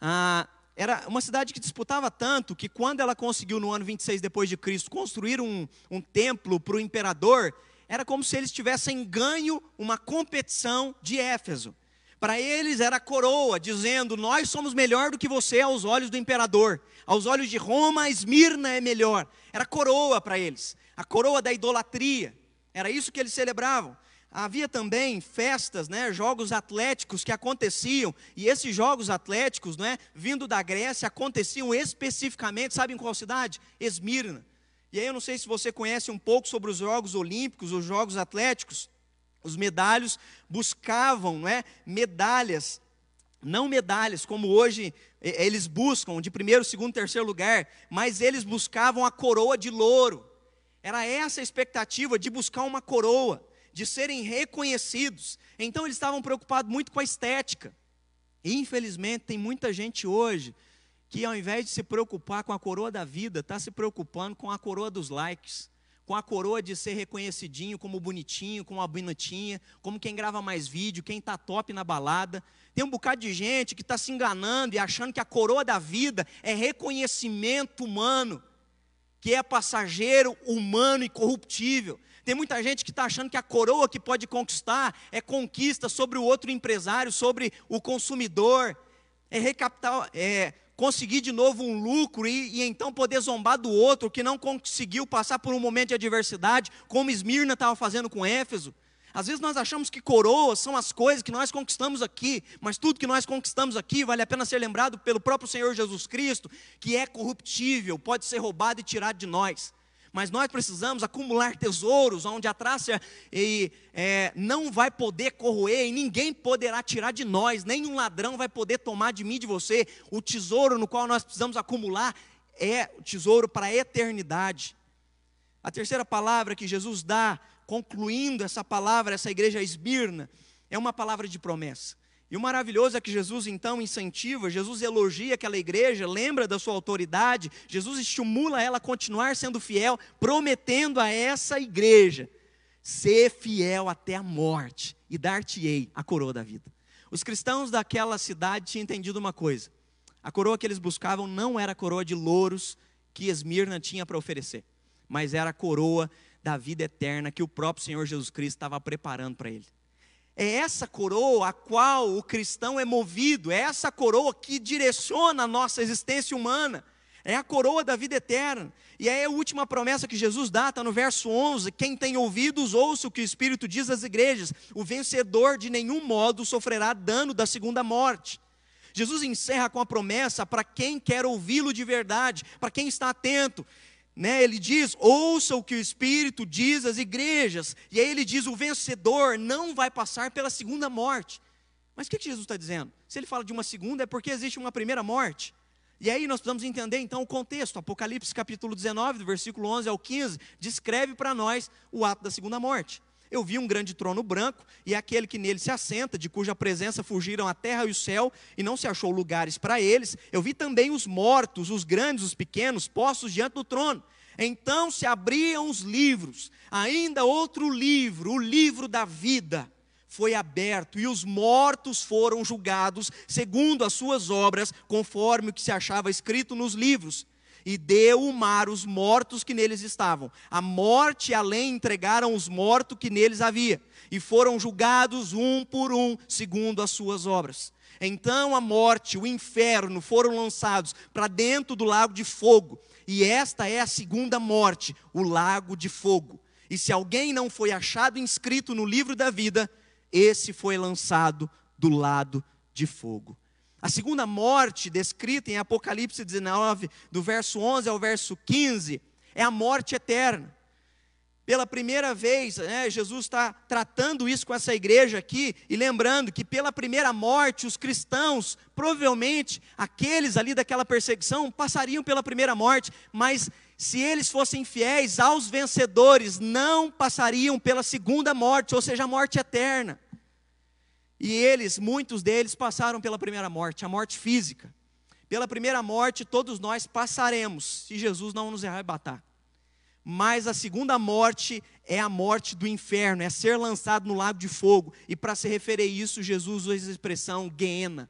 Ah, era uma cidade que disputava tanto que quando ela conseguiu no ano 26 depois de Cristo construir um, um templo para o imperador, era como se eles tivessem ganho uma competição de Éfeso. Para eles era coroa, dizendo: Nós somos melhor do que você aos olhos do imperador. Aos olhos de Roma, Esmirna é melhor. Era coroa para eles, a coroa da idolatria. Era isso que eles celebravam. Havia também festas, né, jogos atléticos que aconteciam, e esses jogos atléticos, né, vindo da Grécia, aconteciam especificamente, sabe em qual cidade? Esmirna. E aí eu não sei se você conhece um pouco sobre os Jogos Olímpicos, os Jogos Atléticos. Os medalhos buscavam não é, medalhas, não medalhas como hoje eles buscam de primeiro, segundo, terceiro lugar, mas eles buscavam a coroa de louro. Era essa a expectativa de buscar uma coroa, de serem reconhecidos. Então eles estavam preocupados muito com a estética. Infelizmente, tem muita gente hoje que, ao invés de se preocupar com a coroa da vida, está se preocupando com a coroa dos likes, com a coroa de ser reconhecidinho como bonitinho, como uma bonitinha, como quem grava mais vídeo, quem está top na balada. Tem um bocado de gente que está se enganando e achando que a coroa da vida é reconhecimento humano, que é passageiro, humano e corruptível. Tem muita gente que está achando que a coroa que pode conquistar é conquista sobre o outro empresário, sobre o consumidor, é recapital, é conseguir de novo um lucro e, e, então poder zombar do outro que não conseguiu passar por um momento de adversidade, como Esmirna estava fazendo com Éfeso. Às vezes nós achamos que coroas são as coisas que nós conquistamos aqui, mas tudo que nós conquistamos aqui vale a pena ser lembrado pelo próprio Senhor Jesus Cristo, que é corruptível, pode ser roubado e tirado de nós. Mas nós precisamos acumular tesouros onde a traça e, é, não vai poder corroer e ninguém poderá tirar de nós, nenhum ladrão vai poder tomar de mim de você. O tesouro no qual nós precisamos acumular é o tesouro para a eternidade. A terceira palavra que Jesus dá, concluindo essa palavra, essa igreja esbirna, é uma palavra de promessa. E o maravilhoso é que Jesus então incentiva, Jesus elogia aquela igreja, lembra da sua autoridade, Jesus estimula ela a continuar sendo fiel, prometendo a essa igreja ser fiel até a morte e dar-te-ei a coroa da vida. Os cristãos daquela cidade tinham entendido uma coisa: a coroa que eles buscavam não era a coroa de louros que Esmirna tinha para oferecer, mas era a coroa da vida eterna que o próprio Senhor Jesus Cristo estava preparando para ele. É essa coroa a qual o cristão é movido, é essa coroa que direciona a nossa existência humana. É a coroa da vida eterna. E aí a última promessa que Jesus dá, está no verso 11: Quem tem ouvidos, ouça o que o Espírito diz às igrejas. O vencedor de nenhum modo sofrerá dano da segunda morte. Jesus encerra com a promessa para quem quer ouvi-lo de verdade, para quem está atento né, ele diz: ouça o que o Espírito diz às igrejas. E aí ele diz: o vencedor não vai passar pela segunda morte. Mas o que, que Jesus está dizendo? Se ele fala de uma segunda, é porque existe uma primeira morte. E aí nós precisamos entender então o contexto. Apocalipse capítulo 19, do versículo 11 ao 15, descreve para nós o ato da segunda morte. Eu vi um grande trono branco e aquele que nele se assenta, de cuja presença fugiram a terra e o céu, e não se achou lugares para eles. Eu vi também os mortos, os grandes, os pequenos, postos diante do trono. Então se abriam os livros, ainda outro livro, o livro da vida, foi aberto e os mortos foram julgados segundo as suas obras, conforme o que se achava escrito nos livros e deu o mar os mortos que neles estavam. A morte e além entregaram os mortos que neles havia, e foram julgados um por um, segundo as suas obras. Então a morte, o inferno foram lançados para dentro do lago de fogo, e esta é a segunda morte, o lago de fogo. E se alguém não foi achado inscrito no livro da vida, esse foi lançado do lado de fogo. A segunda morte, descrita em Apocalipse 19, do verso 11 ao verso 15, é a morte eterna. Pela primeira vez, né, Jesus está tratando isso com essa igreja aqui, e lembrando que pela primeira morte, os cristãos, provavelmente, aqueles ali daquela perseguição, passariam pela primeira morte, mas se eles fossem fiéis aos vencedores, não passariam pela segunda morte, ou seja, a morte eterna. E eles, muitos deles, passaram pela primeira morte, a morte física. Pela primeira morte, todos nós passaremos, se Jesus não nos arrebatar. Mas a segunda morte é a morte do inferno, é ser lançado no lago de fogo. E para se referir a isso, Jesus usa a expressão Guiena.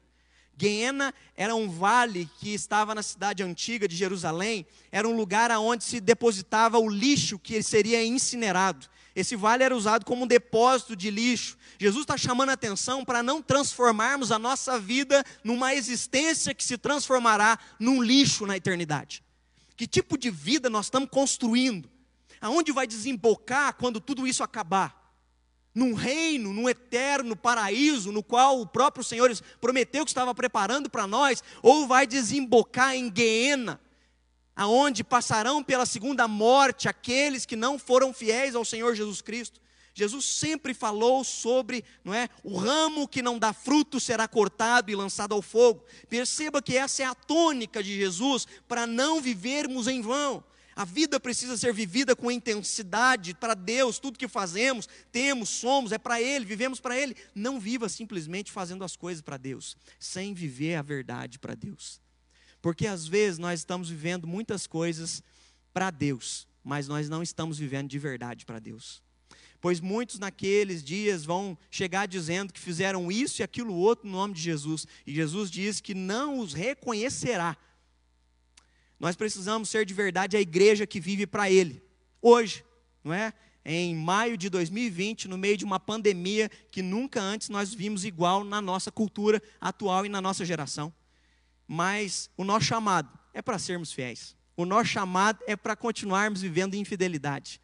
Guiena era um vale que estava na cidade antiga de Jerusalém, era um lugar onde se depositava o lixo que seria incinerado. Esse vale era usado como um depósito de lixo. Jesus está chamando a atenção para não transformarmos a nossa vida numa existência que se transformará num lixo na eternidade. Que tipo de vida nós estamos construindo? Aonde vai desembocar quando tudo isso acabar? Num reino, num eterno paraíso, no qual o próprio Senhor prometeu que estava preparando para nós, ou vai desembocar em Guiena, aonde passarão pela segunda morte aqueles que não foram fiéis ao Senhor Jesus Cristo. Jesus sempre falou sobre, não é, o ramo que não dá fruto será cortado e lançado ao fogo. Perceba que essa é a tônica de Jesus para não vivermos em vão. A vida precisa ser vivida com intensidade para Deus, tudo que fazemos, temos, somos, é para Ele, vivemos para Ele. Não viva simplesmente fazendo as coisas para Deus, sem viver a verdade para Deus. Porque às vezes nós estamos vivendo muitas coisas para Deus, mas nós não estamos vivendo de verdade para Deus. Pois muitos naqueles dias vão chegar dizendo que fizeram isso e aquilo outro no nome de Jesus, e Jesus diz que não os reconhecerá. Nós precisamos ser de verdade a igreja que vive para Ele, hoje, não é? Em maio de 2020, no meio de uma pandemia que nunca antes nós vimos igual na nossa cultura atual e na nossa geração. Mas o nosso chamado é para sermos fiéis. O nosso chamado é para continuarmos vivendo em fidelidade.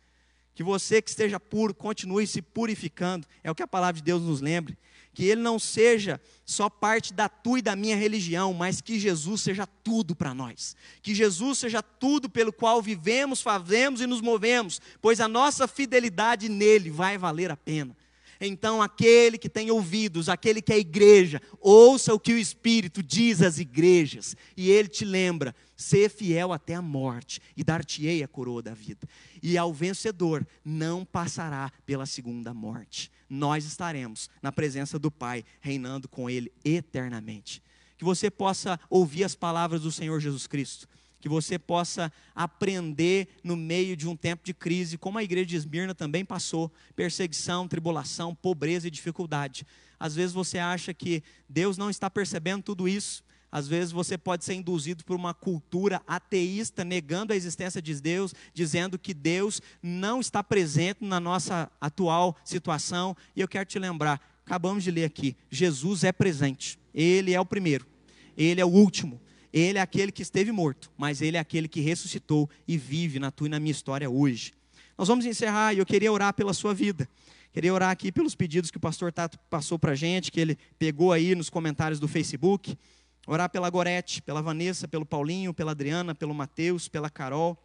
Que você que esteja puro, continue se purificando. É o que a palavra de Deus nos lembra. Que ele não seja só parte da tua e da minha religião, mas que Jesus seja tudo para nós. Que Jesus seja tudo pelo qual vivemos, fazemos e nos movemos, pois a nossa fidelidade nele vai valer a pena. Então, aquele que tem ouvidos, aquele que é igreja, ouça o que o Espírito diz às igrejas, e ele te lembra: ser fiel até a morte, e dar-te-ei a coroa da vida. E ao vencedor não passará pela segunda morte. Nós estaremos na presença do Pai, reinando com Ele eternamente. Que você possa ouvir as palavras do Senhor Jesus Cristo que você possa aprender no meio de um tempo de crise, como a igreja de Esmirna também passou, perseguição, tribulação, pobreza e dificuldade. Às vezes você acha que Deus não está percebendo tudo isso. Às vezes você pode ser induzido por uma cultura ateísta, negando a existência de Deus, dizendo que Deus não está presente na nossa atual situação. E eu quero te lembrar, acabamos de ler aqui, Jesus é presente. Ele é o primeiro, ele é o último, ele é aquele que esteve morto, mas ele é aquele que ressuscitou e vive na tua e na minha história hoje. Nós vamos encerrar e eu queria orar pela sua vida. Queria orar aqui pelos pedidos que o pastor Tato passou para a gente, que ele pegou aí nos comentários do Facebook. Orar pela Gorete, pela Vanessa, pelo Paulinho, pela Adriana, pelo Mateus, pela Carol.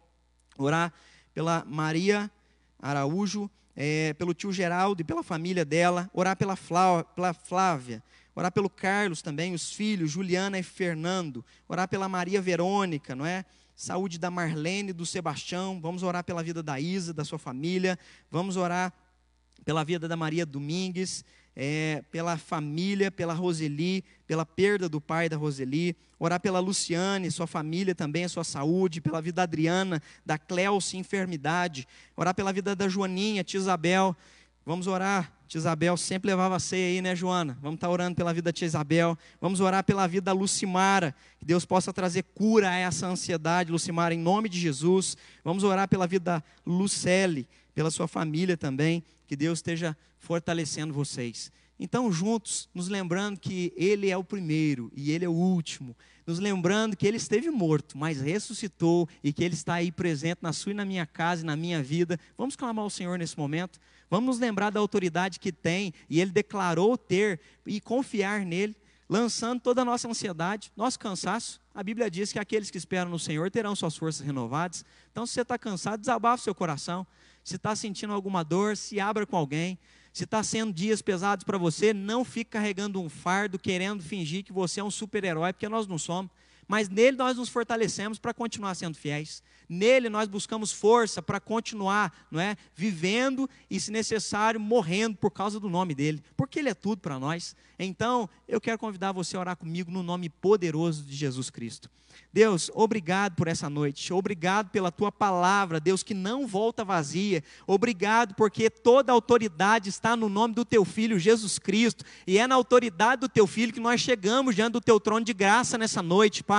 Orar pela Maria Araújo, é, pelo tio Geraldo e pela família dela. Orar pela Flávia, Orar pelo Carlos também, os filhos, Juliana e Fernando. Orar pela Maria Verônica, não é? Saúde da Marlene, do Sebastião. Vamos orar pela vida da Isa, da sua família. Vamos orar pela vida da Maria Domingues, é, pela família, pela Roseli, pela perda do pai da Roseli. Orar pela Luciane, sua família também, a sua saúde. Pela vida da Adriana, da Cleuce, enfermidade. Orar pela vida da Joaninha, tia Isabel. Vamos orar Tia Isabel sempre levava a ceia aí, né, Joana? Vamos estar tá orando pela vida da tia Isabel. Vamos orar pela vida da Lucimara. Que Deus possa trazer cura a essa ansiedade, Lucimara, em nome de Jesus. Vamos orar pela vida da Lucelle, pela sua família também. Que Deus esteja fortalecendo vocês. Então, juntos, nos lembrando que Ele é o primeiro e Ele é o último. Nos lembrando que Ele esteve morto, mas ressuscitou e que Ele está aí presente na sua e na minha casa e na minha vida. Vamos clamar ao Senhor nesse momento. Vamos nos lembrar da autoridade que tem e ele declarou ter e confiar nele, lançando toda a nossa ansiedade, nosso cansaço. A Bíblia diz que aqueles que esperam no Senhor terão suas forças renovadas. Então, se você está cansado, desabafa seu coração. Se está sentindo alguma dor, se abra com alguém. Se está sendo dias pesados para você, não fique carregando um fardo, querendo fingir que você é um super-herói, porque nós não somos. Mas nele nós nos fortalecemos para continuar sendo fiéis. Nele nós buscamos força para continuar, não é, vivendo e se necessário morrendo por causa do nome dele, porque ele é tudo para nós. Então, eu quero convidar você a orar comigo no nome poderoso de Jesus Cristo. Deus, obrigado por essa noite, obrigado pela tua palavra, Deus, que não volta vazia, obrigado porque toda autoridade está no nome do teu filho Jesus Cristo, e é na autoridade do teu filho que nós chegamos diante do teu trono de graça nessa noite, Pai.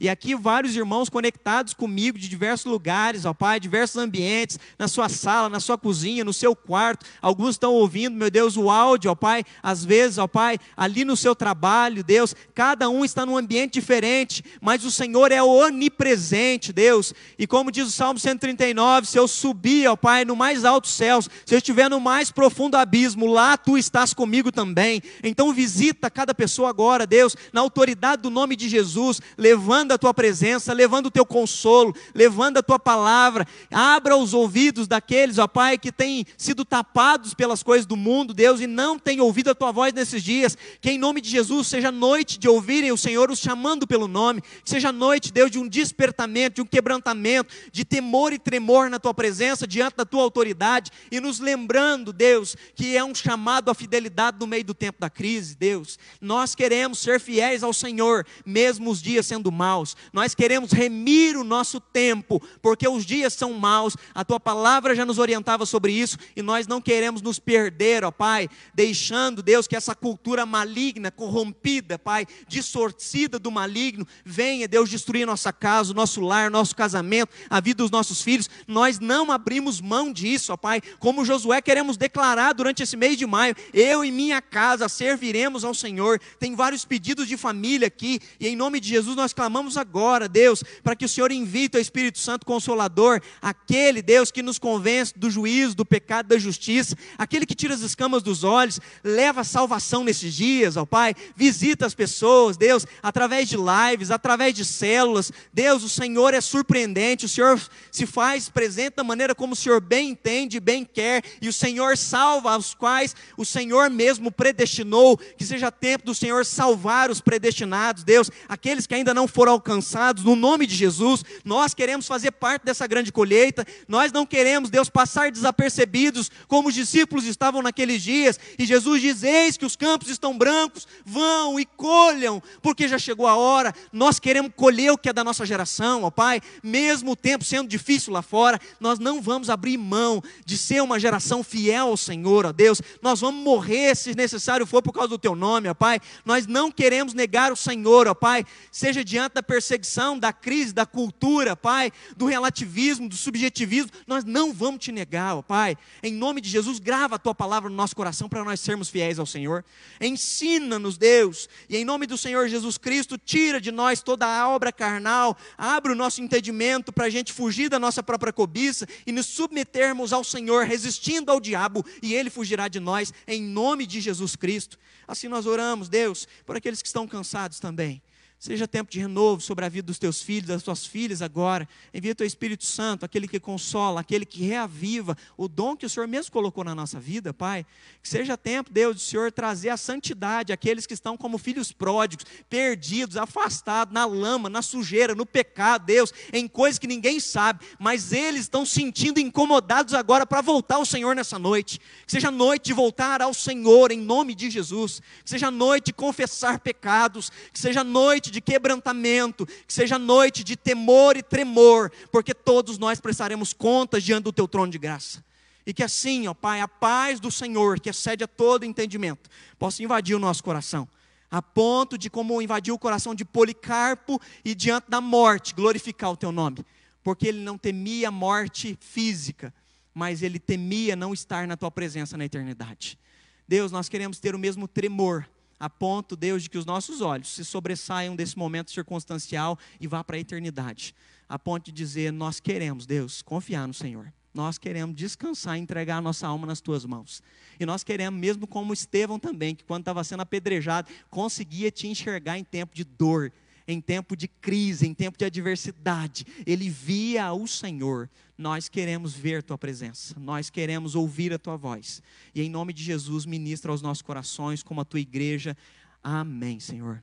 E aqui vários irmãos conectados comigo de diversos lugares, ó Pai, diversos ambientes, na sua sala, na sua cozinha, no seu quarto, alguns estão ouvindo, meu Deus, o áudio, ó Pai, às vezes, ó Pai, ali no seu trabalho, Deus, cada um está num ambiente diferente, mas o Senhor é onipresente, Deus. E como diz o Salmo 139, se eu subir, ó Pai, no mais alto céus, se eu estiver no mais profundo abismo, lá tu estás comigo também. Então visita cada pessoa agora, Deus, na autoridade do nome de Jesus, levando a tua presença, levando o teu consolo, levando a tua palavra. Abra os ouvidos daqueles, ó Pai, que têm sido tapados pelas coisas do mundo, Deus, e não têm ouvido a tua voz nesses dias. Que em nome de Jesus seja noite de ouvirem o Senhor os chamando pelo nome, que seja noite, Deus, de um despertamento, de um quebrantamento, de temor e tremor na tua presença, diante da tua autoridade, e nos lembrando, Deus, que é um chamado à fidelidade no meio do tempo da crise, Deus. Nós queremos ser fiéis ao Senhor, mesmo os dias sendo maus. Nós queremos remir o nosso tempo, porque os dias são maus. A tua palavra já nos orientava sobre isso e nós não queremos nos perder, ó Pai, deixando, Deus, que essa cultura maligna, corrompida, Pai, distorcida do maligno, venha, Deus, destruir nossa casa, nosso lar, nosso casamento, a vida dos nossos filhos. Nós não abrimos mão disso, ó Pai. Como Josué, queremos declarar durante esse mês de maio: eu e minha casa serviremos ao Senhor. Tem vários pedidos de família aqui, e em nome de Jesus nós clamamos agora, Deus, para que o Senhor invite o Espírito Santo Consolador, aquele Deus que nos convence do juízo, do pecado, da justiça, aquele que tira as escamas dos olhos, leva a salvação nesses dias, ó Pai, visita as pessoas, Deus, através de lives, através de células, Deus, o Senhor é surpreendente, o Senhor se faz presente da maneira como o Senhor bem entende, bem quer, e o Senhor salva os quais o Senhor mesmo predestinou, que seja tempo do Senhor salvar os predestinados, Deus, aqueles que ainda não foram alcançados, no nome de Jesus, nós queremos fazer parte dessa grande colheita, nós não queremos, Deus, passar desapercebidos, como os discípulos estavam naqueles dias, e Jesus diz: Eis que os campos estão brancos, vão e colham, porque já chegou a hora, nós queremos colher o que é da nossa geração, ó Pai, mesmo o tempo sendo difícil lá fora, nós não vamos abrir mão de ser uma geração fiel ao Senhor, ó Deus, nós vamos morrer se necessário for por causa do Teu nome, ó Pai, nós não queremos negar o Senhor, ó Pai, seja diante da perseguição, da crise, da cultura, Pai, do relativismo, do subjetivismo, nós não vamos te negar, ó Pai, em nome de Jesus, grava a Tua palavra no nosso coração para nós sermos fiéis ao Senhor, ensina-nos, Deus, e em nome do Senhor Jesus Cristo, tira de nós toda a obra carnal, abre o nosso entendimento para a gente fugir da nossa própria cobiça e nos submetermos ao Senhor, resistindo ao diabo, e ele fugirá de nós, em nome de Jesus Cristo. Assim nós oramos, Deus, por aqueles que estão cansados também. Seja tempo de renovo sobre a vida dos teus filhos, das tuas filhas agora. Envia teu Espírito Santo, aquele que consola, aquele que reaviva o dom que o Senhor mesmo colocou na nossa vida, Pai. Que seja tempo, Deus, do Senhor trazer a santidade àqueles que estão como filhos pródigos, perdidos, afastados, na lama, na sujeira, no pecado, Deus, em coisas que ninguém sabe, mas eles estão sentindo incomodados agora para voltar ao Senhor nessa noite. Que seja noite de voltar ao Senhor em nome de Jesus. Que seja noite de confessar pecados. Que seja noite de quebrantamento, que seja noite de temor e tremor, porque todos nós prestaremos contas diante do teu trono de graça. E que assim, ó Pai, a paz do Senhor, que excede a todo entendimento, possa invadir o nosso coração, a ponto de, como invadiu o coração de Policarpo e diante da morte, glorificar o teu nome, porque ele não temia a morte física, mas ele temia não estar na tua presença na eternidade. Deus, nós queremos ter o mesmo tremor a ponto, Deus, de que os nossos olhos se sobressaiam desse momento circunstancial e vá para a eternidade. A ponto de dizer: Nós queremos, Deus, confiar no Senhor. Nós queremos descansar e entregar a nossa alma nas tuas mãos. E nós queremos, mesmo como Estevão também, que quando estava sendo apedrejado, conseguia te enxergar em tempo de dor, em tempo de crise, em tempo de adversidade, ele via o Senhor. Nós queremos ver tua presença, nós queremos ouvir a tua voz. E em nome de Jesus, ministra aos nossos corações, como a tua igreja. Amém, Senhor.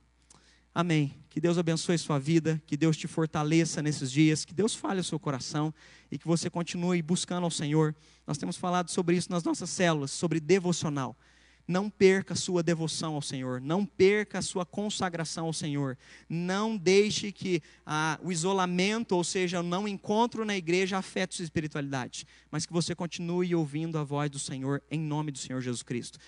Amém. Que Deus abençoe sua vida, que Deus te fortaleça nesses dias, que Deus fale o seu coração e que você continue buscando ao Senhor. Nós temos falado sobre isso nas nossas células, sobre devocional. Não perca a sua devoção ao Senhor, não perca a sua consagração ao Senhor, não deixe que ah, o isolamento, ou seja, o não encontro na igreja, afete sua espiritualidade, mas que você continue ouvindo a voz do Senhor em nome do Senhor Jesus Cristo.